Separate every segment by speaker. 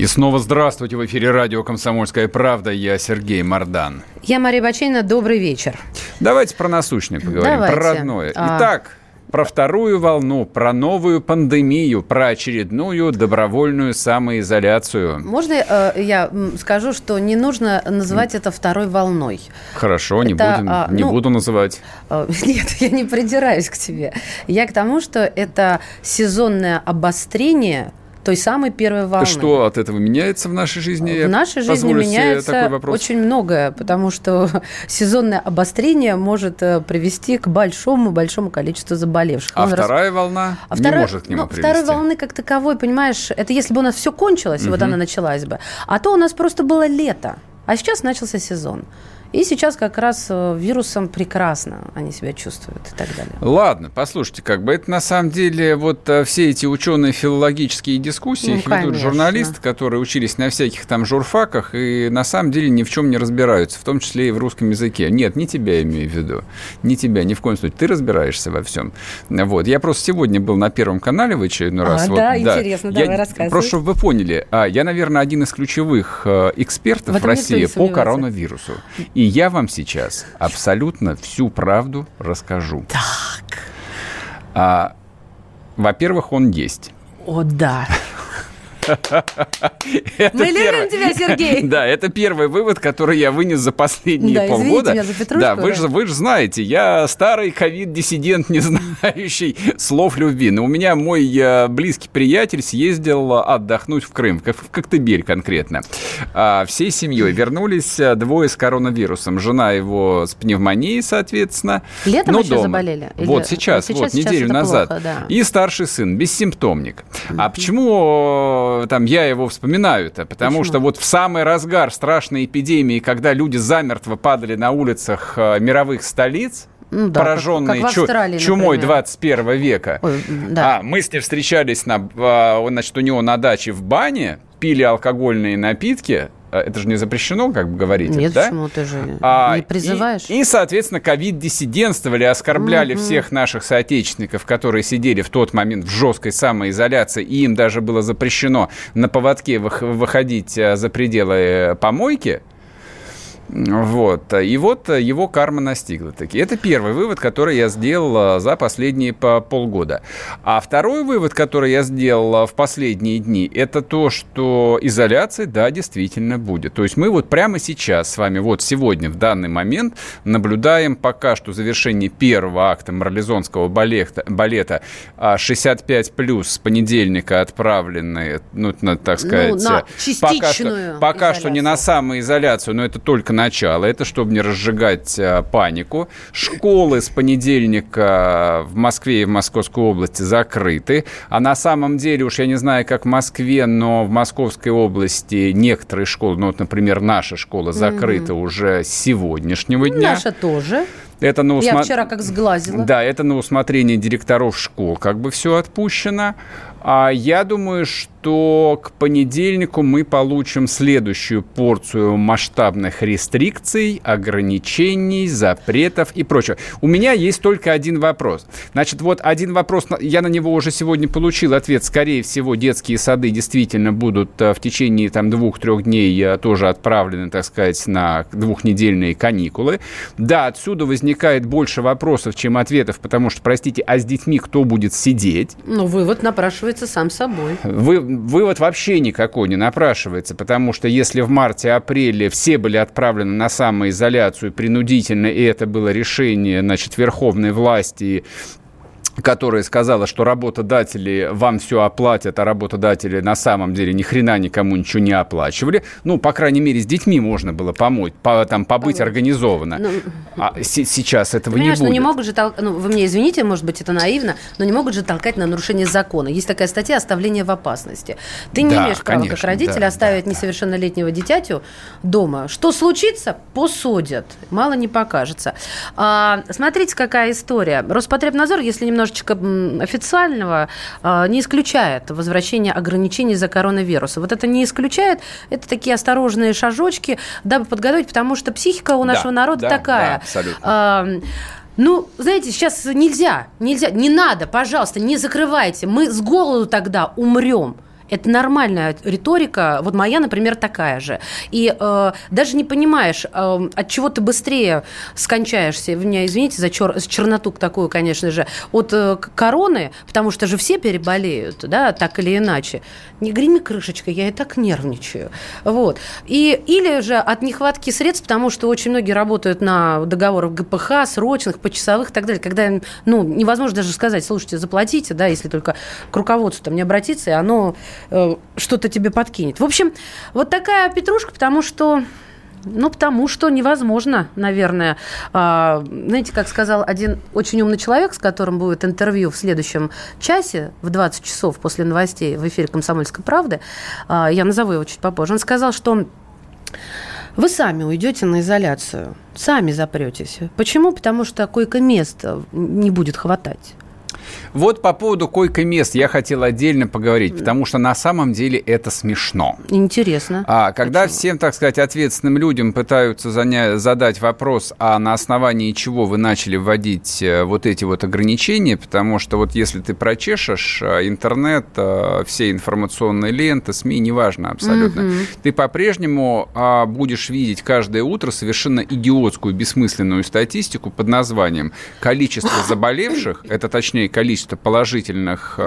Speaker 1: И снова здравствуйте. В эфире радио «Комсомольская правда». Я Сергей Мордан.
Speaker 2: Я Мария Бачейна. Добрый вечер.
Speaker 1: Давайте про насущное поговорим,
Speaker 2: Давайте.
Speaker 1: про родное.
Speaker 2: А.
Speaker 1: Итак, про вторую волну, про новую пандемию, про очередную добровольную самоизоляцию.
Speaker 2: Можно э, я скажу, что не нужно называть это второй волной?
Speaker 1: Хорошо, не,
Speaker 2: Это,
Speaker 1: будем,
Speaker 2: а,
Speaker 1: не
Speaker 2: ну,
Speaker 1: буду называть.
Speaker 2: Э, Нет, я не придираюсь к тебе. Я к тому, что это сезонное обострение той самой первой волны.
Speaker 1: Что от этого меняется в нашей жизни?
Speaker 2: В нашей жизни меняется очень многое, потому что сезонное обострение может э, привести к большому-большому количеству заболевших.
Speaker 1: А
Speaker 2: Он рас-
Speaker 1: вторая волна
Speaker 2: А
Speaker 1: не
Speaker 2: вторая-
Speaker 1: может к нему
Speaker 2: ну,
Speaker 1: привести.
Speaker 2: Второй волны как таковой, понимаешь, это если бы у нас все кончилось, и вот она началась бы. А то у нас просто было лето, а сейчас начался сезон. И сейчас как раз э, вирусом прекрасно они себя чувствуют и так далее.
Speaker 1: Ладно, послушайте, как бы это на самом деле вот э, все эти ученые филологические дискуссии
Speaker 2: Ну,
Speaker 1: их ведут журналисты, которые учились на всяких там журфаках и на самом деле ни в чем не разбираются, в том числе и в русском языке. Нет, не тебя имею в виду, не тебя, ни в коем случае. Ты разбираешься во всем. Вот, я просто сегодня был на Первом канале в очередной
Speaker 2: А,
Speaker 1: раз. Вот,
Speaker 2: да, интересно,
Speaker 1: Я-
Speaker 2: давай, рассказывай.
Speaker 1: Просто чтобы вы поняли, а, я, наверное, один из ключевых э, экспертов в России по коронавирусу. И я вам сейчас абсолютно всю правду расскажу.
Speaker 2: Так.
Speaker 1: А, во-первых, он есть.
Speaker 2: О, да. Мы любим тебя, Сергей.
Speaker 1: Да, это первый вывод, который я вынес за последние полгода. да, вы же, вы же знаете, я старый ковид-диссидент, не знающий слов любви. Но у меня мой э, близкий приятель съездил отдохнуть в Крым, как- в Коктебель конкретно. А, всей семьей вернулись э, двое с коронавирусом. Жена его с пневмонией, соответственно.
Speaker 2: Летом еще
Speaker 1: дома.
Speaker 2: заболели?
Speaker 1: Вот сейчас, вот неделю назад. И старший сын, бессимптомник. А почему там я его вспоминаю-то? Потому
Speaker 2: Почему?
Speaker 1: что вот в самый разгар страшной эпидемии, когда люди замертво падали на улицах э, мировых столиц,
Speaker 2: Ну да, как-
Speaker 1: пораженные
Speaker 2: как Австралии,
Speaker 1: чумой
Speaker 2: например.
Speaker 1: 21 века.
Speaker 2: Ой, да.
Speaker 1: А, мы с ним встречались на, а, значит, у него на даче в бане, пили алкогольные напитки. А, Это же не запрещено, как бы говорить,
Speaker 2: Нет,
Speaker 1: да?
Speaker 2: почему ты же
Speaker 1: А,
Speaker 2: не призываешь?
Speaker 1: И, и, соответственно, ковид-диссидентствовали, оскорбляли всех наших соотечественников, которые сидели в тот момент в жесткой самоизоляции, и им даже было запрещено на поводке вых- выходить э, за пределы э, помойки. Вот. И вот его карма настигла таки. Это первый вывод, который я сделал э, за последние по- полгода. А второй вывод, который я сделал э, в последние дни, это то, что изоляция, да, действительно будет. То есть мы вот прямо сейчас с вами, вот сегодня, в данный момент, наблюдаем пока что завершение первого акта марлезонского балета, балета а, 65 плюс с понедельника отправленные, ну, на, так сказать,
Speaker 2: на
Speaker 1: э, пока что,
Speaker 2: частичную
Speaker 1: пока что не на
Speaker 2: изоляцию.
Speaker 1: самоизоляцию, но это только начало. Это чтобы не разжигать э, панику. Школы с понедельника в Москве и в Московской области закрыты. А на самом деле, уж я не знаю, как в Москве, но в Московской области некоторые школы, ну вот, например, наша школа закрыта уже с сегодняшнего дня.
Speaker 2: Наша тоже.
Speaker 1: Это на
Speaker 2: Я
Speaker 1: усма-
Speaker 2: вчера как сглазила.
Speaker 1: да, это на усмотрение директоров школ, как бы все отпущено. А я думаю, что к понедельнику мы получим следующую порцию масштабных рестрикций, ограничений, запретов и прочего. У меня есть только один вопрос. Значит, вот один вопрос, я на него уже сегодня получил ответ. Скорее всего, детские сады действительно будут э, в течение там двух-трех дней э, тоже отправлены, так сказать, на двухнедельные каникулы. Да, отсюда возникает больше вопросов, чем ответов, потому что, простите, а с детьми кто будет сидеть?
Speaker 2: Ну, вывод напрашивается сам собой.
Speaker 1: Вы, вывод вообще никакой не напрашивается, потому что если в марте-апреле все были отправлены на самоизоляцию принудительно, и это было решение, значит, верховной власти которая сказала, что работодатели вам все оплатят, а работодатели на самом деле ни хрена никому ничего не оплачивали. Ну, по крайней мере, с детьми можно было помочь, по, там, побыть помочь. организованно. Ну, а с- сейчас этого не будет. Ну,
Speaker 2: не могут же тол- ну, вы мне извините, может быть, это наивно, но не могут же толкать на нарушение закона. Есть такая статья «Оставление в опасности». Ты не да, имеешь права, конечно, как родитель, да, оставить да, несовершеннолетнего дитятю дома. Что случится, посудят. Мало не покажется. А, смотрите, какая история. Роспотребнадзор, если немного немножечко официального, а, не исключает возвращение ограничений за коронавируса. Вот это не исключает, это такие осторожные шажочки, дабы подготовить, потому что психика у нашего да, народа да, такая. Да, абсолютно. Ну, знаете, сейчас нельзя, нельзя, не надо, пожалуйста, не закрывайте. Мы с голоду тогда умрем. Это нормальная риторика. Вот моя, например, такая же. И э, даже не понимаешь, э, от чего ты быстрее скончаешься. Вы меня извините за чер черноту такую, конечно же. От э, короны, потому что же все переболеют, да, так или иначе. Не греми крышечкой, я и так нервничаю. Вот. И, или же от нехватки средств, потому что очень многие работают на договорах ГПХ, срочных, почасовых и так далее, когда ну, невозможно даже сказать, слушайте, заплатите, да, если только к руководству там не обратиться, и оно что-то тебе подкинет. В общем, вот такая петрушка, потому что ну, потому что невозможно, наверное. А, знаете, как сказал один очень умный человек, с которым будет интервью в следующем часе, в 20 часов после новостей в эфире «Комсомольской правды», а, я назову его чуть попозже, он сказал, что вы сами уйдете на изоляцию, сами запретесь. Почему? Потому что койко-мест не будет хватать.
Speaker 1: Вот по поводу койко-мест я хотел отдельно поговорить, потому что на самом деле это смешно.
Speaker 2: Интересно.
Speaker 1: А когда Почему? всем, так сказать, ответственным людям пытаются занять, задать вопрос, а на основании чего вы начали вводить э, вот эти вот ограничения, потому что вот если ты прочешешь э, интернет, э, все информационные ленты, СМИ, неважно абсолютно, угу. ты по-прежнему а, будешь видеть каждое утро совершенно идиотскую, бессмысленную статистику под названием «Количество заболевших», это точнее количество положительных э,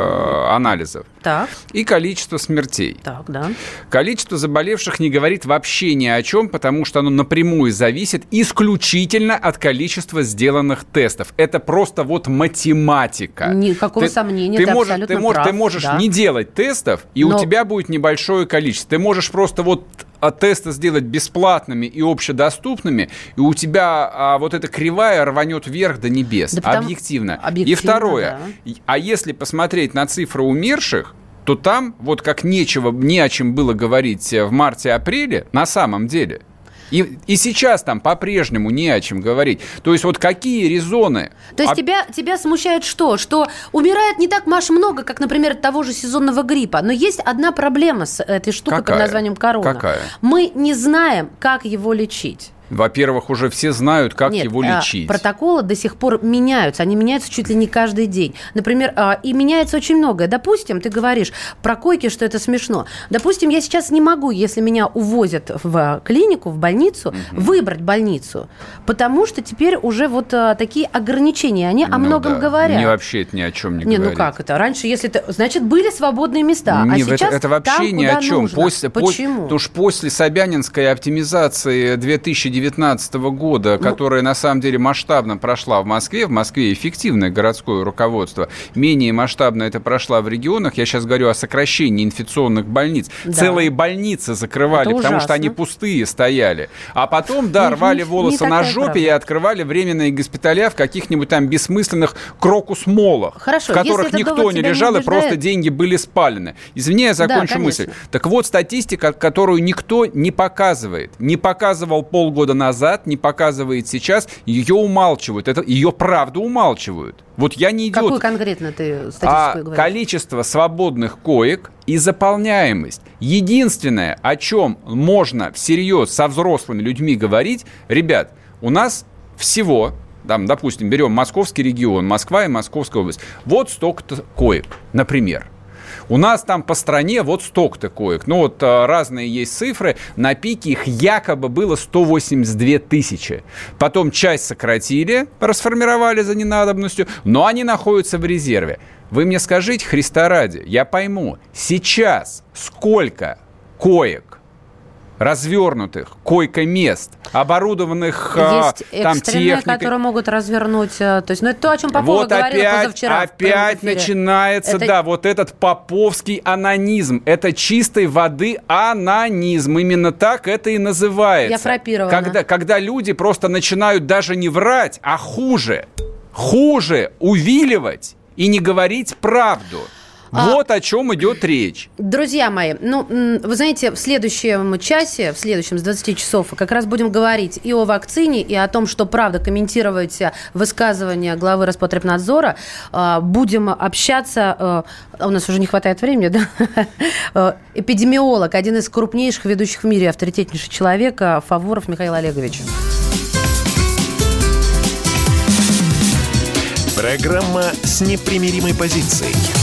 Speaker 1: анализов так. и количество смертей.
Speaker 2: Так, да.
Speaker 1: Количество заболевших не говорит вообще ни о чем, потому что оно напрямую зависит исключительно от количества сделанных тестов. Это просто вот математика.
Speaker 2: Никакого ты, сомнения, ты,
Speaker 1: ты можешь, абсолютно ты прав. Ты можешь да. не делать тестов, и Но... у тебя будет небольшое количество. Ты можешь просто вот тесты сделать бесплатными и общедоступными, и у тебя а, вот эта кривая рванет вверх до небес. Да потому... объективно. объективно. И второе. Да. А если посмотреть на цифры умерших, то там вот как нечего, не о чем было говорить в марте-апреле, на самом деле – и, и сейчас там по-прежнему не о чем говорить. То есть вот какие резоны?
Speaker 2: То есть а... тебя, тебя смущает что? Что умирает не так, Маш, много, как, например, того же сезонного гриппа. Но есть одна проблема с этой штукой Какая? под названием корона.
Speaker 1: Какая?
Speaker 2: Мы не знаем, как его лечить.
Speaker 1: Во-первых, уже все знают, как Нет, его а, лечить.
Speaker 2: Протоколы до сих пор меняются. Они меняются чуть ли не каждый день. Например, а, и меняется очень многое. Допустим, ты говоришь про койки, что это смешно. Допустим, я сейчас не могу, если меня увозят в клинику, в больницу, угу. выбрать больницу. Потому что теперь уже вот а, такие ограничения, они ну, о многом да. говорят.
Speaker 1: Мне вообще это ни о чем не,
Speaker 2: не
Speaker 1: говорит.
Speaker 2: ну как это? Раньше, если ты... Значит, были свободные места. Не, а сейчас
Speaker 1: это, это вообще там, ни о чем. Нужно. После, Почему? Потому что после Собянинской оптимизации 2019 2019 года, ну, которая на самом деле масштабно прошла в Москве, в Москве эффективное городское руководство, менее масштабно это прошла в регионах, я сейчас говорю о сокращении инфекционных больниц. Да. Целые больницы закрывали, это потому ужасно. что они пустые стояли. А потом, да, рвали волосы на жопе правда. и открывали временные госпиталя в каких-нибудь там бессмысленных крокус-молах, в которых никто не лежал, не и просто деньги были спалены. Извини, я закончу да, мысль. Так вот, статистика, которую никто не показывает. Не показывал полгода года назад, не показывает сейчас, ее умалчивают. Это, ее правду умалчивают. Вот я не идиот.
Speaker 2: Какую конкретно ты статистику
Speaker 1: а
Speaker 2: говоришь?
Speaker 1: количество свободных коек и заполняемость. Единственное, о чем можно всерьез со взрослыми людьми говорить, ребят, у нас всего там, допустим, берем московский регион, Москва и Московская область. Вот столько-то коек, например. У нас там по стране вот столько-то коек. Ну вот а, разные есть цифры. На пике их якобы было 182 тысячи. Потом часть сократили, расформировали за ненадобностью, но они находятся в резерве. Вы мне скажите, Христа ради, я пойму, сейчас сколько коек развернутых койко-мест, оборудованных
Speaker 2: а, Есть там техникой. которые могут развернуть. Э, то есть, ну, это то, о чем Попова вот говорила опять, позавчера.
Speaker 1: Опять начинается, это... да, вот этот поповский анонизм. Это чистой воды анонизм. Именно так это и называется.
Speaker 2: Я фрапирована.
Speaker 1: Когда, когда люди просто начинают даже не врать, а хуже, хуже увиливать и не говорить правду. А, вот о чем идет речь.
Speaker 2: Друзья мои, ну, вы знаете, в следующем часе, в следующем с 20 часов, как раз будем говорить и о вакцине, и о том, что, правда, комментировать высказывания главы Роспотребнадзора. А, будем общаться, а, у нас уже не хватает времени, да? Эпидемиолог, один из крупнейших ведущих в мире, авторитетнейший человек, Фаворов Михаил Олегович.
Speaker 3: Программа с непримиримой позицией.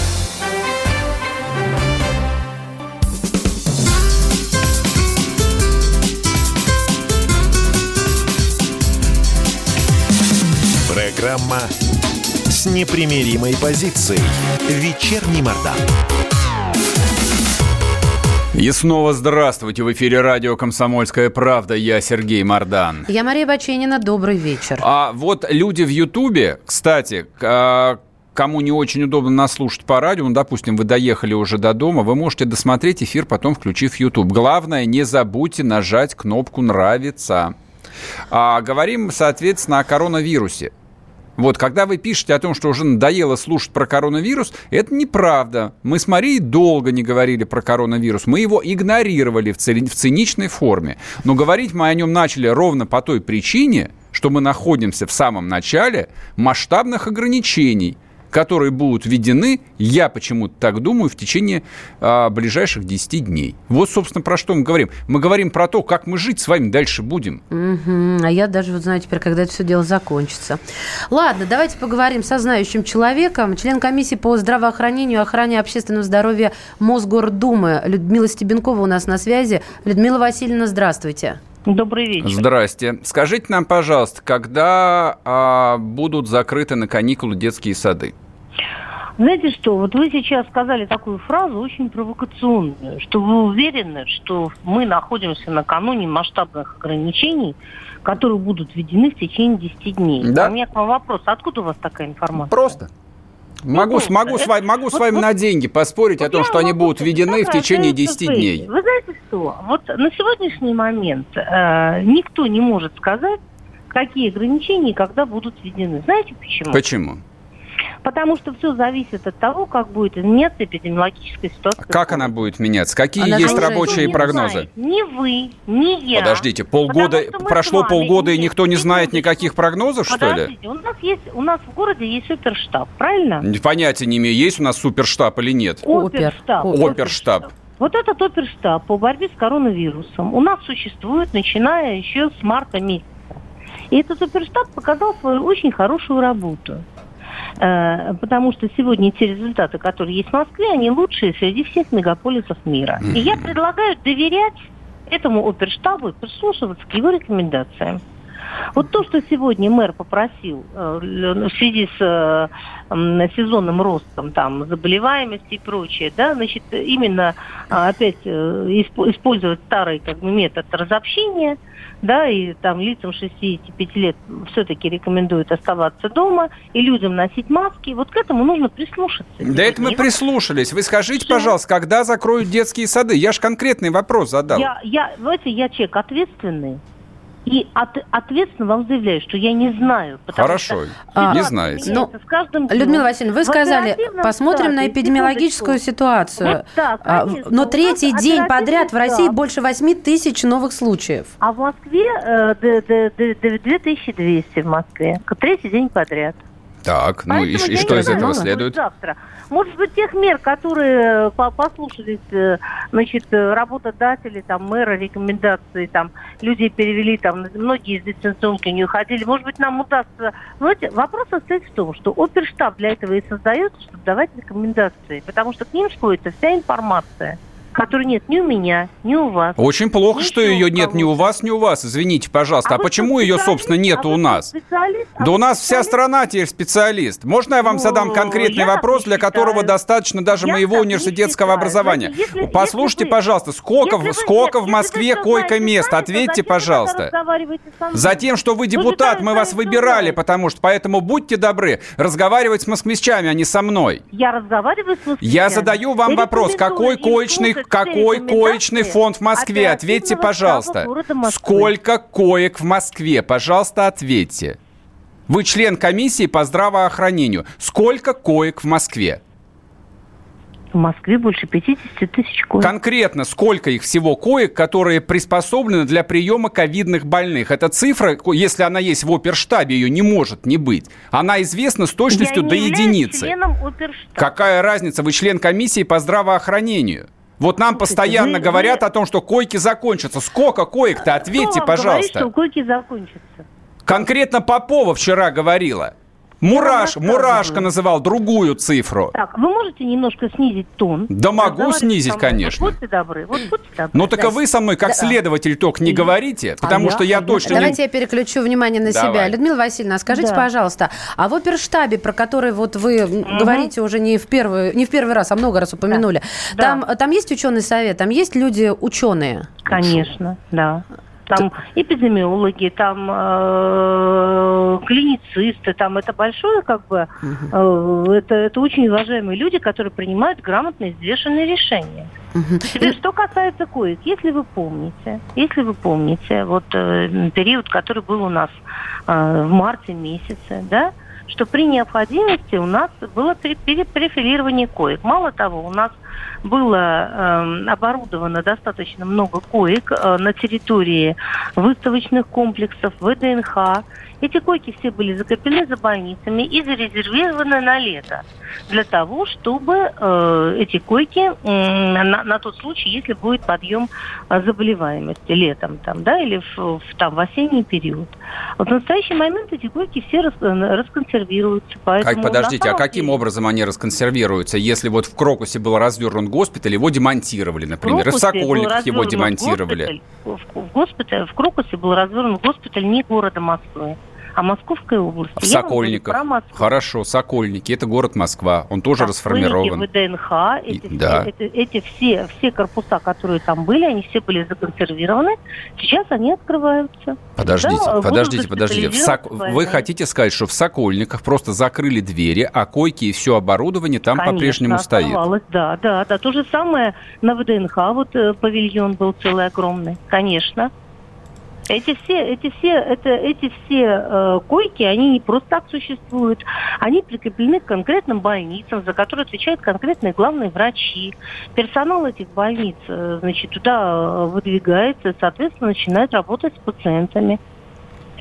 Speaker 3: Программа с непримиримой позицией. Вечерний Мордан.
Speaker 1: И снова здравствуйте. В эфире радио «Комсомольская правда». Я Сергей Мордан.
Speaker 2: Я Мария Баченина. Добрый вечер.
Speaker 1: А вот люди в Ютубе, кстати, а, кому не очень удобно нас слушать по радио, ну, допустим, вы доехали уже до дома, вы можете досмотреть эфир, потом включив YouTube. Главное, не забудьте нажать кнопку «Нравится». А, говорим, соответственно, о коронавирусе. Вот, когда вы пишете о том, что уже надоело слушать про коронавирус, это неправда. Мы с Марией долго не говорили про коронавирус. Мы его игнорировали в, ци- в циничной форме. Но говорить мы о нем начали ровно по той причине, что мы находимся в самом начале масштабных ограничений – которые будут введены, я почему-то так думаю, в течение а, ближайших 10 дней. Вот, собственно, про что мы говорим. Мы говорим про то, как мы жить с вами дальше будем.
Speaker 2: Угу. А я даже вот знаю теперь, когда это все дело закончится. Ладно, давайте поговорим со знающим человеком. Член комиссии по здравоохранению и охране общественного здоровья Мосгордумы Людмила Стебенкова у нас на связи. Людмила Васильевна, здравствуйте.
Speaker 4: Добрый вечер.
Speaker 1: Здрасте. Скажите нам, пожалуйста, когда а, будут закрыты на каникулы детские сады?
Speaker 4: Знаете что, вот вы сейчас сказали такую фразу очень провокационную, что вы уверены, что мы находимся накануне масштабных ограничений, которые будут введены в течение 10 дней.
Speaker 1: Да.
Speaker 4: А у меня к вам вопрос, откуда у вас такая информация?
Speaker 1: Просто. Могу, ну, могу, это, с вами, могу вот, с вами вот, на деньги поспорить вот о том, что они будут введены в течение 10 дней.
Speaker 4: Вы знаете что? Вот на сегодняшний момент э, никто не может сказать, какие ограничения и когда будут введены. Знаете почему?
Speaker 1: Почему?
Speaker 4: Потому что все зависит от того, как будет меняться эпидемиологическая ситуация.
Speaker 1: Как она будет меняться? Какие она есть рабочие прогнозы?
Speaker 4: Знает. Ни вы, ни я.
Speaker 1: Подождите, полгода прошло полгода и никто не знает никаких прогнозов,
Speaker 4: Подождите,
Speaker 1: что ли?
Speaker 4: У нас есть, у нас в городе есть суперштаб, правильно?
Speaker 1: Понятия не имею, есть у нас суперштаб или нет.
Speaker 4: Оперштаб.
Speaker 1: Оперштаб.
Speaker 4: Вот этот оперштаб по борьбе с коронавирусом у нас существует, начиная еще с марта месяца. И этот оперштаб показал свою очень хорошую работу. Э, потому что сегодня те результаты, которые есть в Москве, они лучшие среди всех мегаполисов мира. И я предлагаю доверять этому оперштабу и прислушиваться к его рекомендациям. Вот то, что сегодня мэр попросил э, в связи с э, сезонным ростом там, заболеваемости и прочее, да, значит, именно опять использовать старый как бы, метод разобщения – да, и там лицам 65 лет все-таки рекомендуют оставаться дома, и людям носить маски. Вот к этому нужно прислушаться.
Speaker 1: Да это мы прислушались. Вы скажите, Все. пожалуйста, когда закроют детские сады? Я же конкретный вопрос задал.
Speaker 4: Я, я, знаете, я человек ответственный. И от, ответственно вам заявляю, что я не знаю.
Speaker 1: Хорошо, что, не знаете.
Speaker 2: Ну, с каждым днем. Людмила Васильевна, вы сказали, посмотрим на эпидемиологическую ситуацию. Вот так, а, но третий день подряд в России больше 8 тысяч новых случаев.
Speaker 4: А в Москве э, 2200 в Москве. Третий день подряд.
Speaker 1: Так, ну и, и что из этого следует?
Speaker 4: Завтра. Может быть, тех мер, которые э, послушались, э, значит, э, работодатели, там, мэра, рекомендации, там, люди перевели, там, многие из дистанционки не уходили. Может быть, нам удастся... Знаете, вопрос состоит в том, что оперштаб для этого и создается, чтобы давать рекомендации, потому что к ним сходится вся информация которой нет ни у меня, ни у вас.
Speaker 1: Очень плохо, ни что ее нет ни у вас, ни у вас. Извините, пожалуйста. А, а почему ее, собственно, нет а у нас? А да у нас вся страна теперь специалист. Можно я вам задам конкретный вопрос, для которого достаточно даже я моего университетского образования? Если, Послушайте, если вы, пожалуйста, сколько, в, сколько нет, в Москве койко-мест? Ответьте, пожалуйста. Затем, что вы депутат, мы вас выбирали, потому что, поэтому будьте добры, разговаривать с москвичами, а не со мной.
Speaker 4: Я разговариваю с москвичами.
Speaker 1: Я задаю вам вопрос, какой коечный какой коечный фонд в Москве? Ответьте, пожалуйста. Сколько коек в Москве? Пожалуйста, ответьте. Вы член комиссии по здравоохранению. Сколько коек в Москве?
Speaker 4: В Москве больше 50 тысяч коек.
Speaker 1: Конкретно сколько их всего коек, которые приспособлены для приема ковидных больных? Эта цифра, если она есть в оперштабе, ее не может не быть. Она известна с точностью
Speaker 4: Я
Speaker 1: до единицы. Какая разница? Вы член комиссии по здравоохранению. Вот нам Слушайте, постоянно вы, говорят вы... о том, что койки закончатся. Сколько коек-то? Ответьте, Кто пожалуйста.
Speaker 4: Говорит, что койки закончатся?
Speaker 1: Конкретно Попова вчера говорила. Мураш, Мурашка называл другую цифру.
Speaker 4: Так, вы можете немножко снизить тон?
Speaker 1: Да могу снизить, конечно.
Speaker 4: Вот будьте добры, вот будьте добры.
Speaker 1: Ну так а вы со мной как да. следователь только не говорите, а потому а что я, я точно...
Speaker 2: Давайте не... я переключу внимание на Давай. себя. Людмила Васильевна, скажите, да. пожалуйста, а в оперштабе, про который вот вы угу. говорите уже не в, первый, не в первый раз, а много раз упомянули, да. Там, да. там есть ученый совет, там есть люди ученые?
Speaker 4: Конечно, да там эпидемиологи, там э, клиницисты, там это большое как бы, э, это, это очень уважаемые люди, которые принимают грамотные, взвешенные решения. Теперь, что касается коек, если вы помните, если вы помните, вот э, период, который был у нас э, в марте месяце, да, что при необходимости у нас было перефилирование коек. Мало того, у нас было э, оборудовано достаточно много коек э, на территории выставочных комплексов, ВДНХ. Эти койки все были закреплены за больницами и зарезервированы на лето для того, чтобы э, эти койки э, на, на тот случай, если будет подъем э, заболеваемости летом там, да, или в, в, там, в осенний период. Вот в настоящий момент эти койки все рас, э, расконсервируются.
Speaker 1: Поэтому как, подождите, а каким деле... образом они расконсервируются, если вот в Крокусе был развернут госпиталь, его демонтировали, например, и в Сокольниках его демонтировали?
Speaker 4: В, в, госпитале, в Крокусе был развернут госпиталь не города Москвы а Московской области.
Speaker 1: В Сокольниках. Хорошо, Сокольники. Это город Москва. Он тоже Сокольники, расформирован.
Speaker 4: ВДНХ. Эти, И, да. эти, эти все, все корпуса, которые там были, они все были законсервированы. Сейчас они открываются.
Speaker 1: Подождите, да, подождите, подождите. В Сок... Вы хотите сказать, что в Сокольниках просто закрыли двери, а койки и все оборудование там по-прежнему стоит?
Speaker 4: Да, да, да. То же самое на ВДНХ. Вот э, павильон был целый огромный. Конечно. Эти все, эти все, это, эти все э, койки, они не просто так существуют, они прикреплены к конкретным больницам, за которые отвечают конкретные главные врачи. Персонал этих больниц, э, значит, туда э, выдвигается, соответственно, начинает работать с пациентами.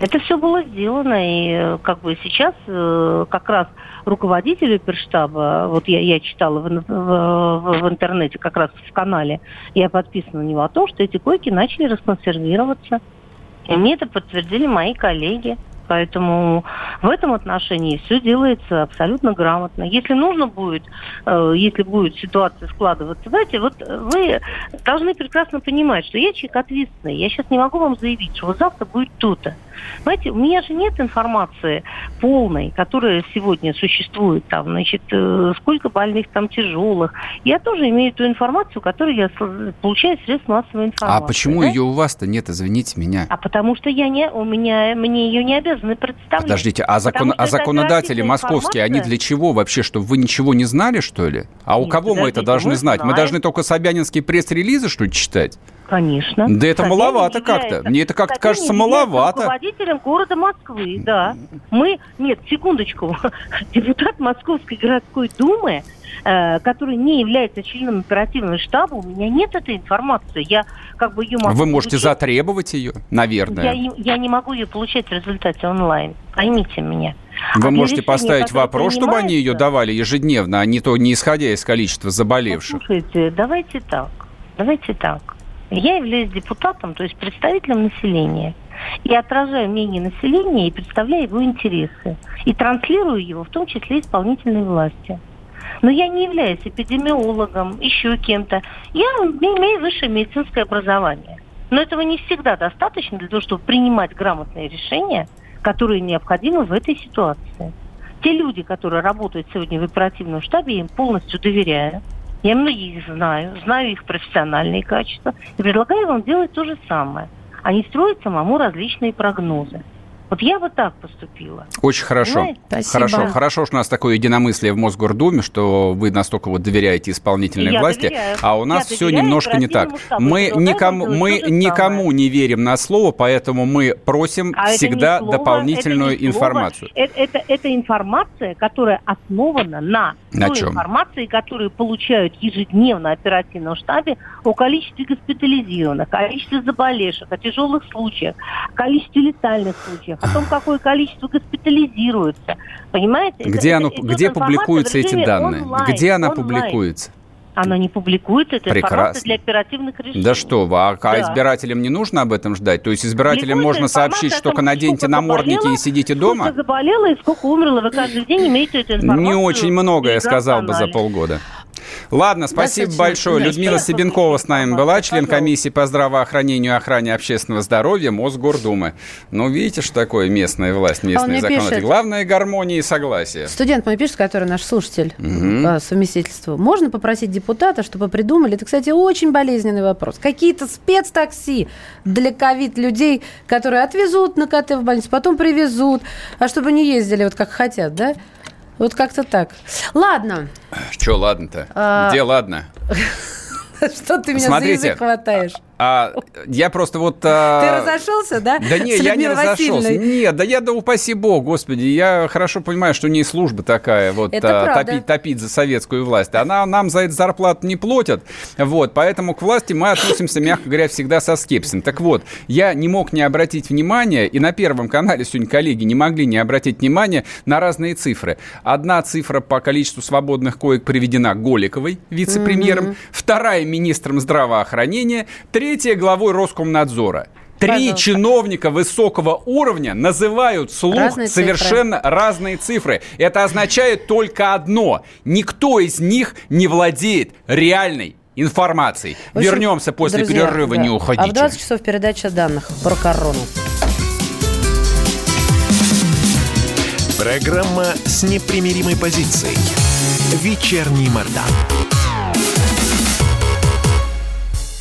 Speaker 4: Это все было сделано, и э, как бы сейчас э, как раз руководитель оперштаба, вот я, я читала в, в, в, в интернете, как раз в канале, я подписана на него о том, что эти койки начали расконсервироваться. И мне это подтвердили мои коллеги. Поэтому в этом отношении все делается абсолютно грамотно. Если нужно будет, э, если будет ситуация складываться, знаете, вот вы должны прекрасно понимать, что я человек ответственный. Я сейчас не могу вам заявить, что вот завтра будет то-то. Знаете, у меня же нет информации полной, которая сегодня существует, там, значит, э, сколько больных там тяжелых. Я тоже имею ту информацию, которую я получаю средств массовой информации.
Speaker 1: А почему да? ее у вас-то нет, извините меня?
Speaker 4: А потому что я не, у меня, мне ее не обязаны представлять.
Speaker 1: Подождите, а, закон, а законодатели московские, они для чего вообще, чтобы вы ничего не знали, что ли? А у нет, кого мы это должны знать? Знаем. Мы должны только собянинские пресс-релизы, что ли, читать?
Speaker 4: Конечно.
Speaker 1: Да это Собянин маловато как-то. Мне это как-то кажется маловато.
Speaker 4: руководителем города Москвы, да. Мы, нет, секундочку, депутат Московской городской думы, который не является членом оперативного штаба, у меня нет этой информации. Я как бы ее
Speaker 1: могу Вы можете получить. затребовать ее, наверное.
Speaker 4: Я, я не могу ее получать в результате онлайн. Поймите меня.
Speaker 1: Вы а можете поставить вопрос, чтобы они ее давали ежедневно, а не то не исходя из количества заболевших.
Speaker 4: Слушайте, давайте так. Давайте так. Я являюсь депутатом, то есть представителем населения. И отражаю мнение населения и представляю его интересы. И транслирую его, в том числе исполнительной власти. Но я не являюсь эпидемиологом, еще кем-то. Я имею высшее медицинское образование. Но этого не всегда достаточно для того, чтобы принимать грамотные решения, которые необходимы в этой ситуации. Те люди, которые работают сегодня в оперативном штабе, я им полностью доверяю. Я многих знаю, знаю их профессиональные качества и предлагаю вам делать то же самое, не строить самому различные прогнозы. Вот я бы так поступила.
Speaker 1: Очень хорошо. Хорошо, хорошо, что у нас такое единомыслие в Мосгордуме, что вы настолько вот доверяете исполнительной я власти, доверяю. а у нас я все немножко не так. Мы никому, мы никому не верим на слово, поэтому мы просим а всегда слово, дополнительную это информацию.
Speaker 4: Это, это, это информация, которая основана на, на той чем? информации, которую получают ежедневно оперативном штабе о количестве госпитализированных, количестве заболевших, о тяжелых случаях, количестве летальных случаев о том, какое количество госпитализируется. Понимаете?
Speaker 1: Где, это, оно, где публикуются эти данные? Онлайн, где она онлайн. публикуется?
Speaker 4: Она не публикует, это Прекрасно. информация для оперативных решений.
Speaker 1: Да что вы, а, а да. избирателям не нужно об этом ждать? То есть избирателям Публикуется можно сообщить, что только наденьте намордники и сидите дома?
Speaker 4: Сколько заболело и сколько умерло, вы каждый день имеете эту информацию.
Speaker 1: Не очень много, я сказал бы, за полгода. Ладно, спасибо большое. Людмила Себенкова с нами была, член комиссии по здравоохранению и охране общественного здоровья Мосгордумы. Ну, видите, что такое местная власть, местные а законодатели. Главное – гармония и согласие.
Speaker 2: Студент мой пишет, который наш слушатель угу. по совместительству. Можно попросить депутата, чтобы придумали, это, кстати, очень болезненный вопрос, какие-то спецтакси для ковид-людей, которые отвезут на КТ в больницу, потом привезут, а чтобы не ездили вот как хотят, да? Вот как-то так. Ладно.
Speaker 1: Что ладно-то? А... Где ладно?
Speaker 2: Что ты меня за язык хватаешь?
Speaker 1: А, я просто вот...
Speaker 2: А... Ты разошелся, да?
Speaker 1: Да нет, я не разошелся. Нет, да я, да упаси бог, господи, я хорошо понимаю, что не служба такая, вот, а, топить, топить за советскую власть. Она нам за это зарплату не платят, вот, поэтому к власти мы относимся, мягко говоря, всегда со скепсисом. Так вот, я не мог не обратить внимания, и на Первом канале сегодня коллеги не могли не обратить внимания на разные цифры. Одна цифра по количеству свободных коек приведена Голиковой, вице-премьером, mm-hmm. вторая министром здравоохранения, третья Третье главой Роскомнадзора. Три Пожалуйста. чиновника высокого уровня называют слух разные совершенно цифры. разные цифры. Это означает только одно. Никто из них не владеет реальной информацией. общем, Вернемся после друзья, перерыва, да. не уходите.
Speaker 2: А в 20 часов передача данных про корону.
Speaker 3: Программа с непримиримой позицией. Вечерний Мордан.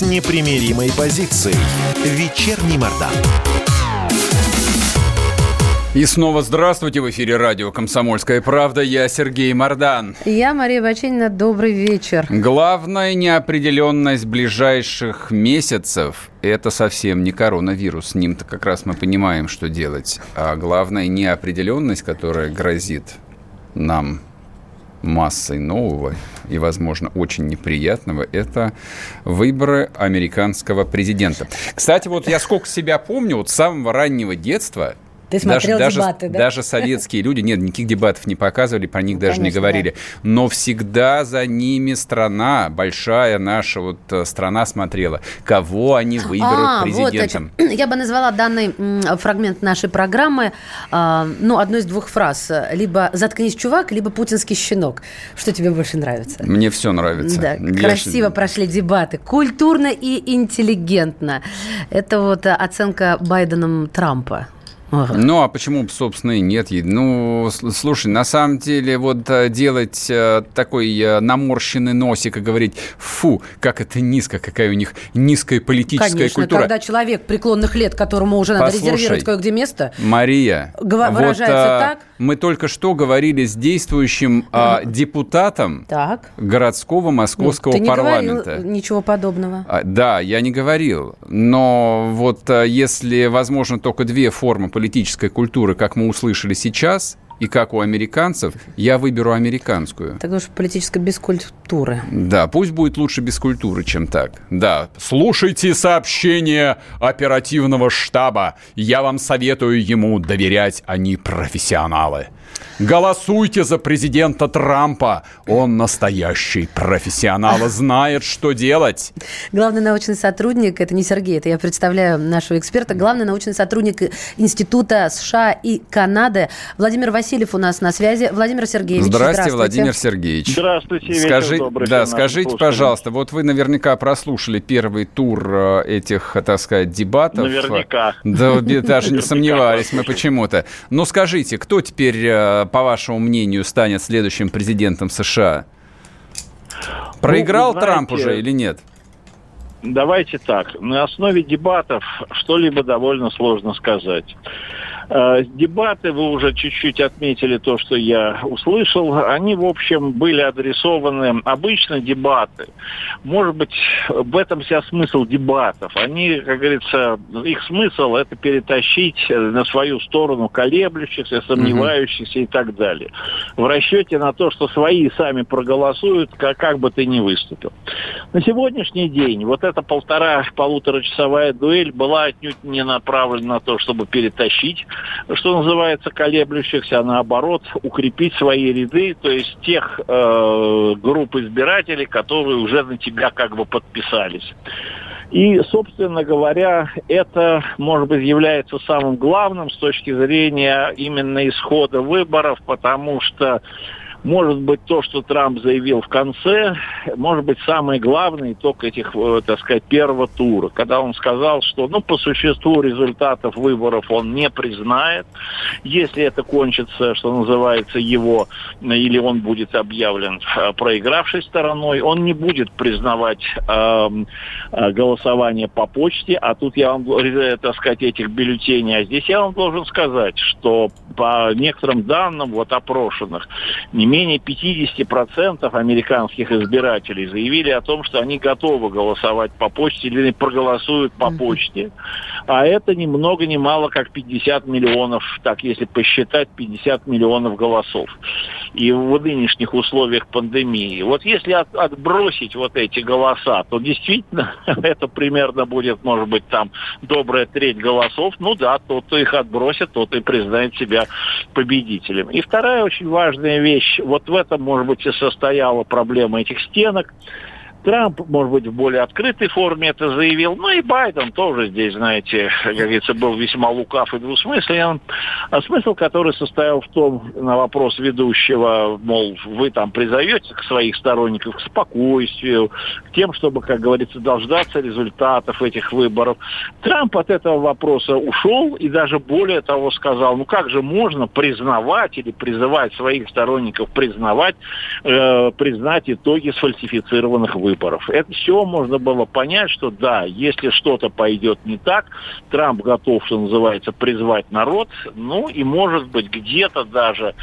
Speaker 3: с непримиримой позицией. Вечерний Мордан.
Speaker 1: И снова здравствуйте в эфире радио «Комсомольская правда». Я Сергей Мордан.
Speaker 2: Я Мария Баченина. Добрый вечер.
Speaker 1: Главная неопределенность ближайших месяцев – это совсем не коронавирус. С ним-то как раз мы понимаем, что делать. А главная неопределенность, которая грозит нам массой нового и, возможно, очень неприятного, это выборы американского президента. Кстати, вот я сколько себя помню, вот с самого раннего детства
Speaker 2: ты смотрел
Speaker 1: даже,
Speaker 2: дебаты,
Speaker 1: да? Даже советские люди, нет, никаких дебатов не показывали, про них ну, даже конечно, не говорили. Да. Но всегда за ними страна, большая наша вот э, страна смотрела, кого они выберут а, президентом.
Speaker 2: Вот, я бы назвала данный фрагмент нашей программы, э, ну, одной из двух фраз. Либо «заткнись, чувак», либо «путинский щенок». Что тебе больше нравится?
Speaker 1: Мне все нравится. Да,
Speaker 2: я... красиво прошли дебаты, культурно и интеллигентно. Это вот оценка Байденом Трампа.
Speaker 1: Ага. Ну, а почему, собственно, и нет? Ну, слушай, на самом деле, вот э, делать э, такой э, наморщенный носик и говорить, фу, как это низко, какая у них низкая политическая
Speaker 2: Конечно,
Speaker 1: культура.
Speaker 2: когда человек преклонных лет, которому уже надо Послушай, резервировать кое-где место,
Speaker 1: Мария,
Speaker 2: выражается вот, так.
Speaker 1: Мы только что говорили с действующим а, депутатом
Speaker 2: так.
Speaker 1: городского московского
Speaker 2: Ты не
Speaker 1: парламента.
Speaker 2: Говорил ничего подобного.
Speaker 1: А, да, я не говорил. Но вот а, если возможно только две формы политической культуры, как мы услышали сейчас, и как у американцев, я выберу американскую.
Speaker 2: Так уж политической без культуры.
Speaker 1: Да, пусть будет лучше без культуры, чем так. Да, слушайте сообщение оперативного штаба. Я вам советую ему доверять, они профессионалы. Голосуйте за президента Трампа. Он настоящий профессионал, знает, что делать.
Speaker 2: Главный научный сотрудник, это не Сергей, это я представляю нашего эксперта, главный научный сотрудник Института США и Канады Владимир Васильев у нас на связи. Владимир Сергеевич,
Speaker 1: здравствуйте. Здравствуйте, Владимир Сергеевич.
Speaker 5: Здравствуйте,
Speaker 1: Скажи, добрый. Да, скажите, пожалуйста, вот вы наверняка прослушали первый тур э, этих, так сказать, дебатов.
Speaker 5: Наверняка.
Speaker 1: Да, даже не сомневались мы почему-то. Но скажите, кто теперь э, по вашему мнению, станет следующим президентом США? Проиграл ну, знаете, Трамп уже или нет?
Speaker 5: Давайте так. На основе дебатов что-либо довольно сложно сказать. Э, дебаты, вы уже чуть-чуть отметили то, что я услышал, они, в общем, были адресованы, обычно дебаты. Может быть, в этом вся смысл дебатов. Они, как говорится, их смысл это перетащить на свою сторону колеблющихся, сомневающихся mm-hmm. и так далее. В расчете на то, что свои сами проголосуют, как, как бы ты ни выступил. На сегодняшний день вот эта полтора-полуторачасовая дуэль была отнюдь не направлена на то, чтобы перетащить что называется, колеблющихся, а наоборот, укрепить свои ряды, то есть тех э, групп избирателей, которые уже на тебя как бы подписались. И, собственно говоря, это, может быть, является самым главным с точки зрения именно исхода выборов, потому что может быть, то, что Трамп заявил в конце, может быть, самый главный итог этих, э, так сказать, первого тура, когда он сказал, что, ну, по существу результатов выборов он не признает, если это кончится, что называется, его, или он будет объявлен э, проигравшей стороной, он не будет признавать э, голосование по почте, а тут я вам, так сказать, этих бюллетеней, а здесь я вам должен сказать, что по некоторым данным, вот опрошенных, не менее 50% американских избирателей заявили о том, что они готовы голосовать по почте или проголосуют по почте. А это ни много ни мало как 50 миллионов, так если посчитать, 50 миллионов голосов. И в нынешних условиях пандемии. Вот если от, отбросить вот эти голоса, то действительно это примерно будет, может быть, там добрая треть голосов. Ну да, тот, кто их отбросит, тот и признает себя победителем. И вторая очень важная вещь вот в этом, может быть, и состояла проблема этих стенок. Трамп, может быть, в более открытой форме это заявил. Ну и Байден тоже здесь, знаете, как говорится, был весьма лукав и двусмыслен. А смысл, который состоял в том, на вопрос ведущего, мол, вы там призовете к своих сторонников к спокойствию, к тем, чтобы, как говорится, дождаться результатов этих выборов. Трамп от этого вопроса ушел и даже более того сказал, ну как же можно признавать или призывать своих сторонников признавать, э, признать итоги сфальсифицированных выборов выборов. Это все можно было понять, что да, если что-то пойдет не так, Трамп готов, что называется, призвать народ, ну и может быть где-то даже,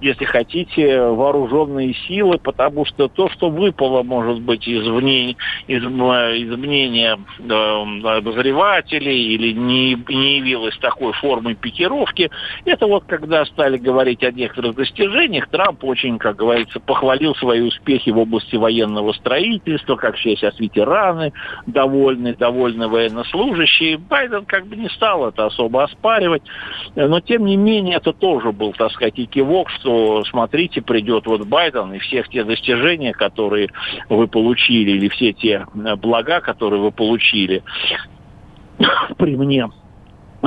Speaker 5: если хотите, вооруженные силы, потому что то, что выпало, может быть, из, вне, из, из мнения э, обозревателей или не, не явилось такой формы пикировки, это вот когда стали говорить о некоторых достижениях, Трамп очень, как говорится, похвалил свои успехи в области военного строительства, правительство, как все сейчас ветераны довольны, довольны военнослужащие. Байден как бы не стал это особо оспаривать, но тем не менее это тоже был, так сказать, и кивок, что смотрите, придет вот Байден и всех те достижения, которые вы получили, или все те блага, которые вы получили при мне,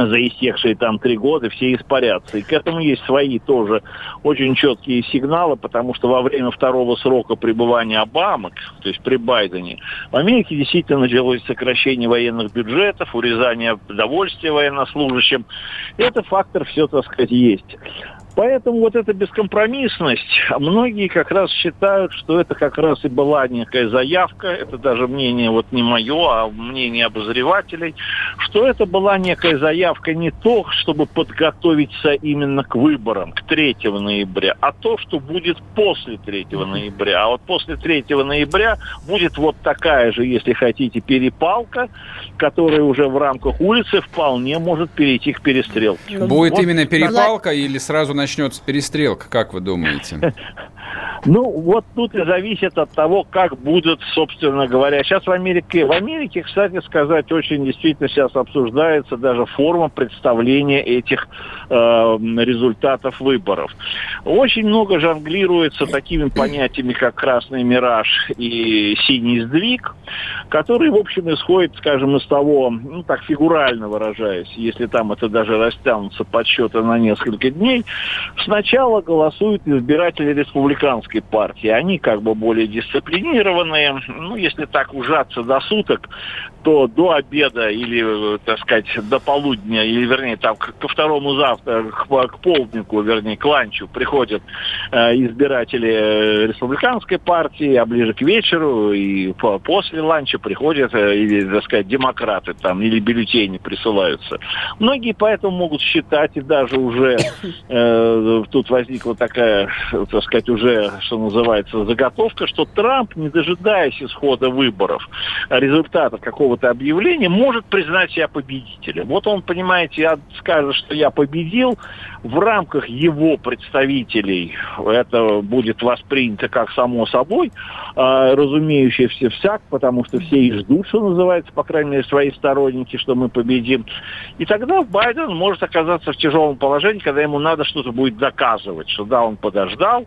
Speaker 5: за истекшие там три года все испарятся. И к этому есть свои тоже очень четкие сигналы, потому что во время второго срока пребывания Обамы, то есть при Байдене, в Америке действительно началось сокращение военных бюджетов, урезание удовольствия военнослужащим. Это фактор все, так сказать, есть. Поэтому вот эта бескомпромиссность, многие как раз считают, что это как раз и была некая заявка, это даже мнение вот не мое, а мнение обозревателей, что это была некая заявка не то, чтобы подготовиться именно к выборам, к 3 ноября, а то, что будет после 3 ноября. А вот после 3 ноября будет вот такая же, если хотите, перепалка, которая уже в рамках улицы вполне может перейти к перестрелке.
Speaker 1: Будет вот. именно перепалка или сразу на начнется перестрелка, как вы думаете?
Speaker 5: Ну, вот тут и зависит от того, как будут, собственно говоря. Сейчас в Америке, в Америке, кстати сказать, очень действительно сейчас обсуждается даже форма представления этих э, результатов выборов. Очень много жонглируется такими понятиями, как красный мираж и синий сдвиг, которые, в общем, исходят, скажем, из того, ну, так фигурально выражаясь, если там это даже растянутся подсчеты на несколько дней, сначала голосуют избиратели республиканской республиканской партии, они как бы более дисциплинированные. Ну, если так ужаться до суток, то до обеда или, так сказать, до полудня, или, вернее, там, ко второму завтра, к, к полднику, вернее, к ланчу приходят э, избиратели э, республиканской партии, а ближе к вечеру и по, после ланча приходят, э, или, так сказать, демократы там, или бюллетени присылаются. Многие поэтому могут считать, и даже уже э, тут возникла такая, так сказать, уже что называется, заготовка, что Трамп, не дожидаясь исхода выборов, результатов какого-то объявления, может признать себя победителем. Вот он, понимаете, скажет, что я победил, в рамках его представителей это будет воспринято как само собой, э, разумеющееся всяк, потому что все и ждут, что называется, по крайней мере, свои сторонники, что мы победим. И тогда Байден может оказаться в тяжелом положении, когда ему надо что-то будет доказывать, что да, он подождал,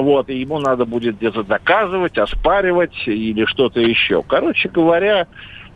Speaker 5: вот, и ему надо будет где-то доказывать, оспаривать или что-то еще. Короче говоря,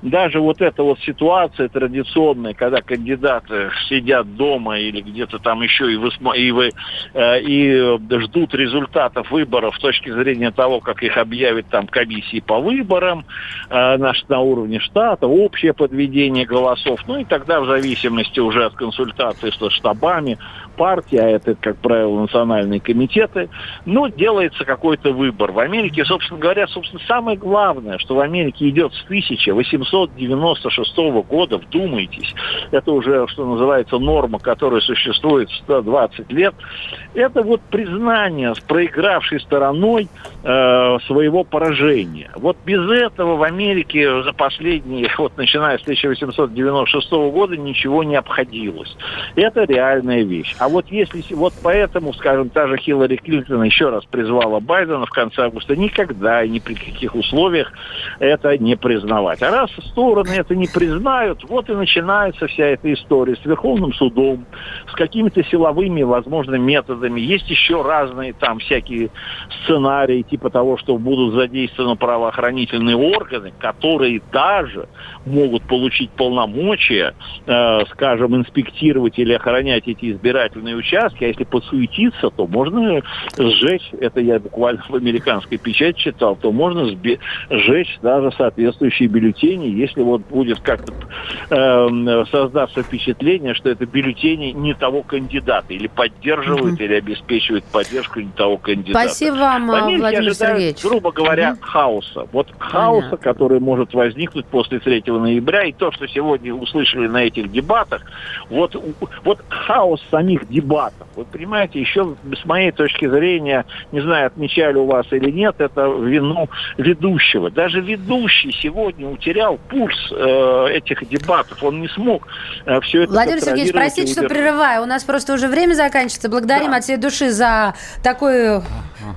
Speaker 5: даже вот эта вот ситуация традиционная, когда кандидаты сидят дома или где-то там еще и, вы, и, вы, э, и ждут результатов выборов с точки зрения того, как их объявят там комиссии по выборам э, наш, на уровне штата, общее подведение голосов, ну и тогда в зависимости уже от консультации с штабами партии, а это, как правило, национальные комитеты, ну, делается какой-то выбор. В Америке, собственно говоря, собственно, самое главное, что в Америке идет с 1896 года, вдумайтесь, это уже, что называется, норма, которая существует 120 лет, это вот признание с проигравшей стороной э, своего поражения. Вот без этого в Америке за последние, вот начиная с 1896 года, ничего не обходилось. Это реальная вещь. А вот если, вот поэтому, скажем, та же Хиллари Клинтон еще раз призвала Байдена в конце августа никогда и ни при каких условиях это не признавать. А раз стороны это не признают, вот и начинается вся эта история с Верховным судом, с какими-то силовыми, возможно, методами. Есть еще разные там всякие сценарии, типа того, что будут задействованы правоохранительные органы, которые даже могут получить полномочия, э, скажем, инспектировать или охранять эти избирательные участки, а если подсуетиться, то можно сжечь, это я буквально в американской печати читал, то можно сжечь даже соответствующие бюллетени, если вот будет как-то э, создаться впечатление, что это бюллетени не того кандидата, или поддерживают, угу. или обеспечивают поддержку не того кандидата.
Speaker 2: Спасибо вам, Владимир ожидают, Сергеевич.
Speaker 5: грубо говоря, угу. хаоса. Вот хаоса, Понятно. который может возникнуть после 3 ноября, и то, что сегодня услышали на этих дебатах, вот, вот хаос самих дебатов. Вы понимаете, еще с моей точки зрения, не знаю, отмечали у вас или нет, это вину ведущего. Даже ведущий сегодня утерял пульс э, этих дебатов. Он не смог э, все это
Speaker 2: Владимир Сергеевич, простите, что прерываю. У нас просто уже время заканчивается. Благодарим да. от всей души за такой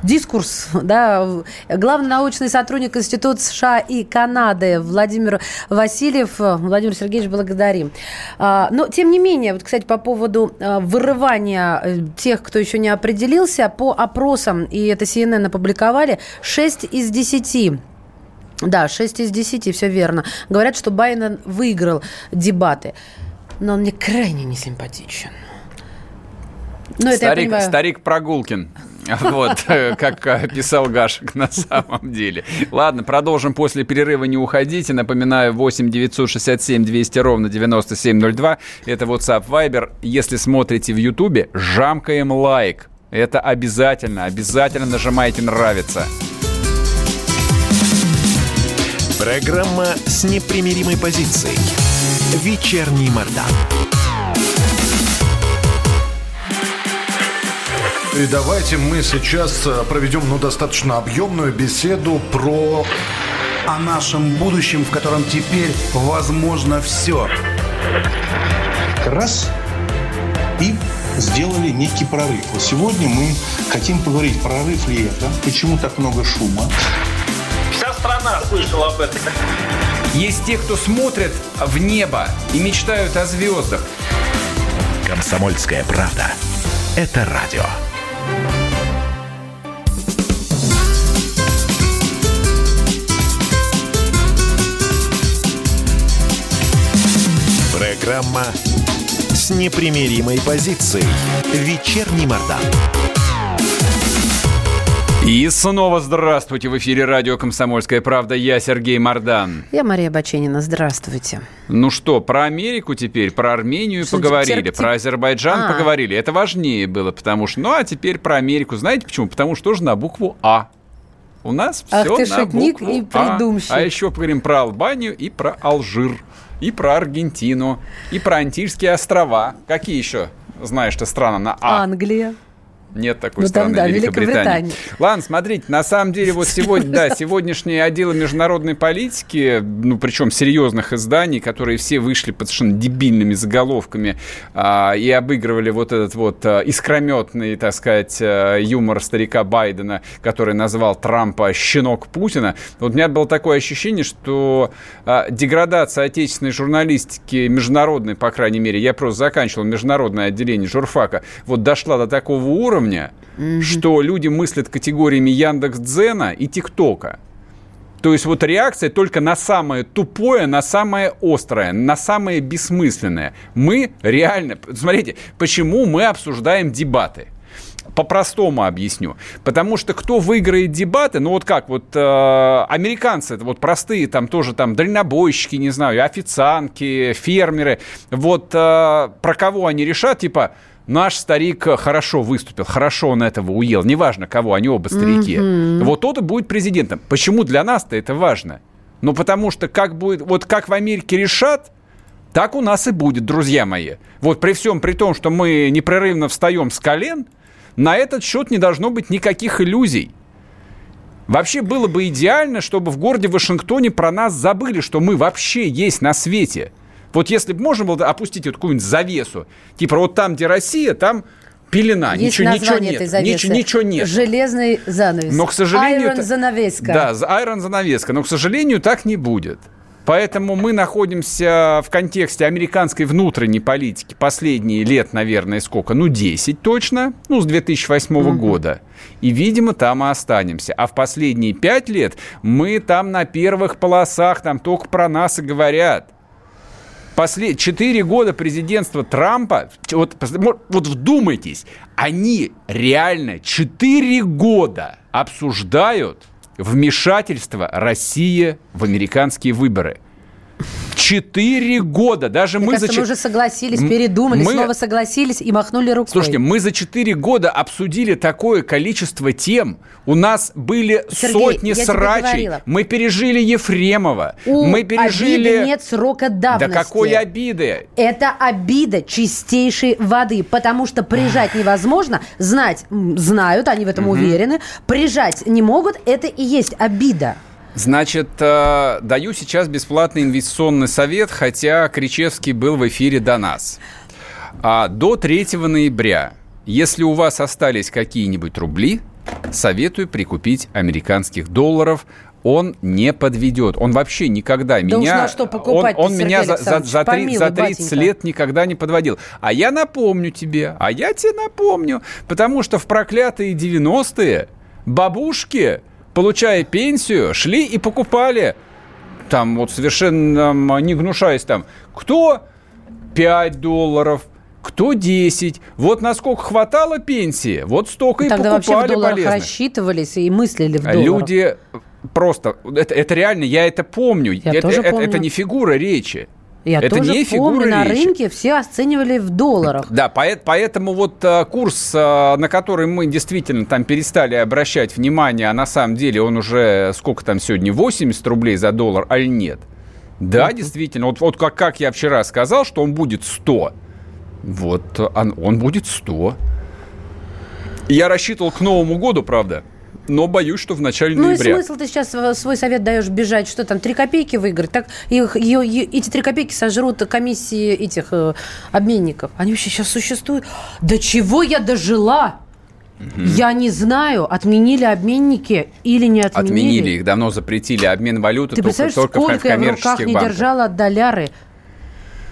Speaker 2: дискурс. Да. Главный научный сотрудник Института США и Канады Владимир Васильев. Владимир Сергеевич, благодарим. А, но, тем не менее, вот, кстати, по поводу вырывания вырывания э, тех, кто еще не определился, по опросам, и это CNN опубликовали, 6 из 10 да, 6 из 10, все верно. Говорят, что Байден выиграл дебаты. Но он мне крайне несимпатичен.
Speaker 1: Ну, это старик, старик Прогулкин. Вот, как писал Гашек на самом деле. Ладно, продолжим после перерыва, не уходите. Напоминаю, 8 967 200 ровно 9702. Это WhatsApp Viber. Если смотрите в Ютубе, жамкаем лайк. Это обязательно, обязательно нажимайте «Нравится».
Speaker 3: Программа с непримиримой позицией. Вечерний Мордан.
Speaker 6: И давайте мы сейчас э, проведем ну, достаточно объемную беседу про о нашем будущем, в котором теперь возможно все.
Speaker 7: Раз и сделали некий прорыв. Сегодня мы хотим поговорить, прорыв ли это, почему так много шума.
Speaker 5: Вся страна слышала об этом.
Speaker 1: Есть те, кто смотрят в небо и мечтают о звездах.
Speaker 3: Комсомольская правда. Это радио. Программа с непримиримой позицией. Вечерний Мордан.
Speaker 1: И снова здравствуйте. В эфире радио «Комсомольская правда». Я Сергей Мордан.
Speaker 2: Я Мария Баченина. Здравствуйте.
Speaker 1: Ну что, про Америку теперь, про Армению что поговорили, терпи... про Азербайджан а. поговорили. Это важнее было, потому что... Ну, а теперь про Америку. Знаете почему? Потому что тоже на букву «А». У нас
Speaker 2: Ах
Speaker 1: все
Speaker 2: ты
Speaker 1: на
Speaker 2: шутник
Speaker 1: букву
Speaker 2: и придумщик.
Speaker 1: А. а еще поговорим про Албанию и про Алжир, и про Аргентину, и про Антильские острова. Какие еще знаешь ты страны на А?
Speaker 2: Англия.
Speaker 1: Нет такой ну, страны, там, да, Великобритании. Ладно, смотрите, на самом деле вот сегодня, да, сегодняшние отделы международной политики, ну, причем серьезных изданий, которые все вышли под совершенно дебильными заголовками а, и обыгрывали вот этот вот а, искрометный, так сказать, а, юмор старика Байдена, который назвал Трампа «щенок Путина». Вот у меня было такое ощущение, что а, деградация отечественной журналистики, международной, по крайней мере, я просто заканчивал международное отделение журфака, вот дошла до такого уровня, уровня, mm-hmm. что люди мыслят категориями Яндекс Дзена и ТикТока. То есть вот реакция только на самое тупое, на самое острое, на самое бессмысленное. Мы реально... Смотрите, почему мы обсуждаем дебаты? по-простому объясню. Потому что кто выиграет дебаты, ну вот как, вот э, американцы, это вот простые, там тоже там дальнобойщики, не знаю, официантки, фермеры, вот э, про кого они решат, типа, наш старик хорошо выступил, хорошо он этого уел, неважно кого, они оба старики. Mm-hmm. Вот тот и будет президентом. Почему для нас-то это важно? Ну, потому что как будет, вот как в Америке решат, так у нас и будет, друзья мои. Вот при всем при том, что мы непрерывно встаем с колен, на этот счет не должно быть никаких иллюзий. Вообще было бы идеально, чтобы в городе Вашингтоне про нас забыли, что мы вообще есть на свете – вот если бы можно было опустить вот какую-нибудь завесу, типа вот там, где Россия, там пелена,
Speaker 2: Есть
Speaker 1: ничего, ничего нет,
Speaker 2: этой завесы.
Speaker 1: ничего, ничего нет.
Speaker 2: Железный занавес.
Speaker 1: Но, к сожалению...
Speaker 2: Айрон занавеска.
Speaker 1: Да, айрон занавеска. Но, к сожалению, так не будет. Поэтому мы находимся в контексте американской внутренней политики последние лет, наверное, сколько? Ну, 10 точно, ну, с 2008 угу. года. И, видимо, там и останемся. А в последние 5 лет мы там на первых полосах, там только про нас и говорят после четыре года президентства Трампа, вот, вот вдумайтесь, они реально четыре года обсуждают вмешательство России в американские выборы. Четыре года. Даже
Speaker 2: Мне
Speaker 1: мы
Speaker 2: кажется,
Speaker 1: за...
Speaker 2: мы уже согласились, передумали, мы... снова согласились и махнули рукой.
Speaker 1: Слушайте, мы за четыре года обсудили такое количество тем. У нас были Сергей, сотни срачей. Мы пережили Ефремова.
Speaker 2: У
Speaker 1: мы пережили...
Speaker 2: обиды нет срока давности.
Speaker 1: Да какой обиды?
Speaker 2: Это обида чистейшей воды, потому что прижать невозможно. Знать знают, они в этом угу. уверены. Прижать не могут, это и есть обида.
Speaker 1: Значит, э, даю сейчас бесплатный инвестиционный совет, хотя Кричевский был в эфире до нас. А до 3 ноября, если у вас остались какие-нибудь рубли, советую прикупить американских долларов. Он не подведет. Он вообще никогда да меня...
Speaker 2: что покупать
Speaker 1: он он меня за, за, за, 3, за 30 батенька. лет никогда не подводил. А я напомню тебе, а я тебе напомню, потому что в проклятые 90-е бабушки получая пенсию, шли и покупали, там вот совершенно не гнушаясь там, кто 5 долларов, кто 10. Вот насколько хватало пенсии, вот столько
Speaker 2: Тогда
Speaker 1: и покупали
Speaker 2: вообще в долларах
Speaker 1: болезных.
Speaker 2: рассчитывались и мыслили в долларах.
Speaker 1: Люди просто, это, это реально, я это помню.
Speaker 2: Я
Speaker 1: это,
Speaker 2: тоже
Speaker 1: это,
Speaker 2: помню.
Speaker 1: это не фигура речи.
Speaker 2: Я
Speaker 1: это
Speaker 2: тоже
Speaker 1: не фигура
Speaker 2: помню, на
Speaker 1: речи.
Speaker 2: рынке все оценивали в долларах.
Speaker 1: Да, поэт- поэтому вот э, курс, э, на который мы действительно там перестали обращать внимание, а на самом деле он уже сколько там сегодня, 80 рублей за доллар, аль нет? Да, действительно. Вот, вот как, как я вчера сказал, что он будет 100. Вот он, он будет 100. Я рассчитывал к Новому году, правда, но боюсь, что в начале
Speaker 2: Ну и
Speaker 1: ноября.
Speaker 2: смысл ты сейчас э, свой совет даешь бежать, что там, три копейки выиграть, так их, ее- е- эти три копейки сожрут комиссии этих э, обменников. Они вообще сейчас существуют. До чего я дожила? Я не знаю, отменили обменники или не отменили.
Speaker 1: Отменили их, давно запретили обмен валюты
Speaker 2: Ты
Speaker 1: только, только в
Speaker 2: сколько я в руках
Speaker 1: коммерческих
Speaker 2: не
Speaker 1: банках.
Speaker 2: держала доляры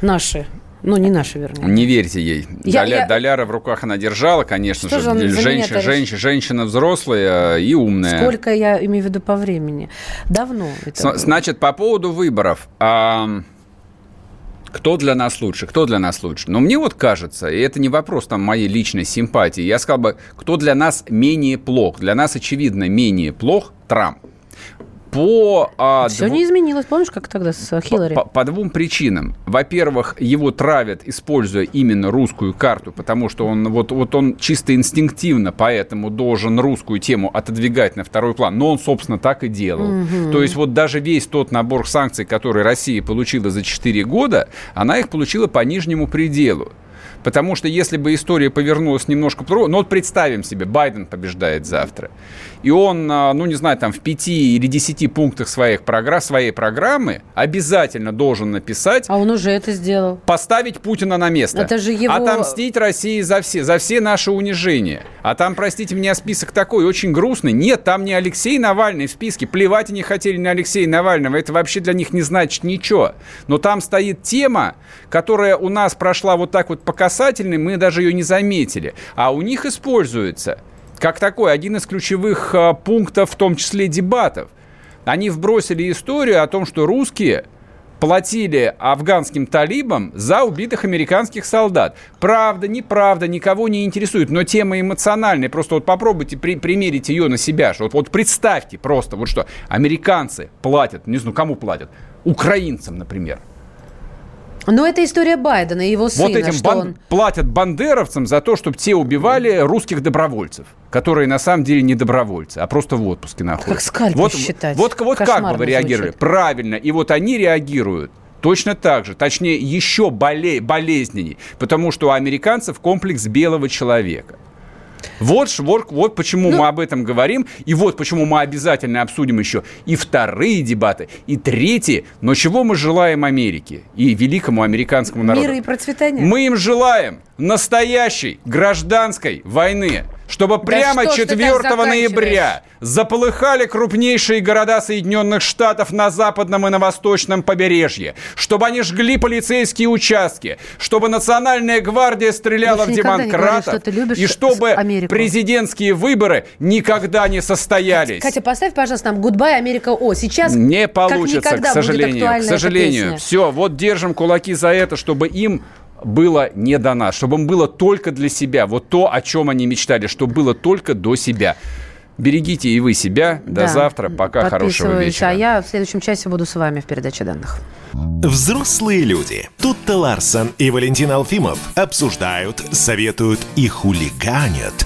Speaker 2: наши. Ну, не наши, вернее.
Speaker 1: Не верьте ей.
Speaker 2: Я-
Speaker 1: Доля-
Speaker 2: я-
Speaker 1: Доляра в руках она держала, конечно
Speaker 2: Что
Speaker 1: же.
Speaker 2: он
Speaker 1: женщина, женщина, женщина взрослая и умная.
Speaker 2: Сколько я имею в виду по времени? Давно это
Speaker 1: С-. Значит, по поводу выборов. ам, кто для нас лучше? Кто для нас лучше? Но мне вот кажется, и это не вопрос там моей личной симпатии, я сказал бы, кто для нас менее плох? Для нас, очевидно, менее плох Трамп. По, а,
Speaker 2: Все
Speaker 1: дву-
Speaker 2: не изменилось. Помнишь, как тогда с Хиллари?
Speaker 1: По, по двум причинам. Во-первых, его травят, используя именно русскую карту, потому что он вот, вот он чисто инстинктивно поэтому должен русскую тему отодвигать на второй план. Но он, собственно, так и делал.
Speaker 8: Мгм.
Speaker 1: То есть вот даже весь тот набор санкций, который Россия получила за 4 года, она их получила по нижнему пределу. Потому что если бы история повернулась немножко по ну вот представим себе, Байден побеждает завтра, и он, а, ну не знаю, там в пяти или десяти пунктах своих программ, своей программы обязательно должен написать,
Speaker 2: А он уже это сделал.
Speaker 1: поставить Путина на место,
Speaker 2: Это же его-
Speaker 1: отомстить России за все, за все наши унижения. А там, простите меня, список такой очень грустный. Нет, там не Алексей Навальный в списке. Плевать они хотели на Алексея Навального. Это вообще для них не значит ничего. Но там стоит тема, которая у нас прошла вот так вот по касательной, мы даже ее не заметили. А у них используется как такой один из ключевых а, пунктов, в том числе дебатов. Они вбросили историю о том, что русские платили афганским талибам за убитых американских солдат. Правда, неправда, никого не интересует, но тема эмоциональная. Просто вот попробуйте при, примерить ее на себя. же. Вот, вот представьте просто, вот что американцы платят, не знаю, кому платят, украинцам, например.
Speaker 2: Но это история Байдена и его сына.
Speaker 1: вот этим
Speaker 2: что
Speaker 1: бан-
Speaker 2: он...
Speaker 1: платят бандеровцам за то, чтобы те убивали русских добровольцев, которые на самом деле не добровольцы, а просто в отпуске находятся.
Speaker 2: Как скальпель
Speaker 1: вот,
Speaker 2: считать.
Speaker 1: Вот, вот как бы
Speaker 2: Кошмарно
Speaker 1: вы реагировали?
Speaker 2: звучит.
Speaker 1: Правильно. И вот они реагируют точно так же, точнее, еще боле- болезненней, потому что у американцев комплекс белого человека. Вот, вот, вот почему мы об этом говорим, и вот почему мы обязательно обсудим еще и вторые дебаты, и третьи. Но чего мы желаем Америке и великому американскому народу?
Speaker 2: Мира и процветания.
Speaker 1: Мы им желаем настоящей гражданской войны, чтобы прямо
Speaker 2: что так
Speaker 1: 4
Speaker 2: заканчиваешь?
Speaker 1: ноября заполыхали крупнейшие города Соединенных Штатов на западном и на восточном побережье, чтобы они жгли полицейские участки, чтобы Национальная гвардия стреляла в демократов,
Speaker 2: что ты любишь
Speaker 1: и чтобы
Speaker 2: Америку.
Speaker 1: президентские выборы никогда не состоялись.
Speaker 2: Катя, поставь, пожалуйста, нам «Goodbye, Америка О». Сейчас
Speaker 1: Не получится, к сожалению. К сожалению. Все, вот держим кулаки за это, чтобы им было не до нас, чтобы им было только для себя. Вот то, о чем они мечтали, чтобы было только до себя. Берегите и вы себя. До
Speaker 2: Да.
Speaker 1: завтра. Пока. Хорошего
Speaker 2: Подписываюсь.
Speaker 1: вечера.
Speaker 2: А я в следующем часе буду с вами в передаче данных.
Speaker 3: Взрослые люди. Тут-то Ларсон и Валентин Алфимов обсуждают, советуют и хулиганят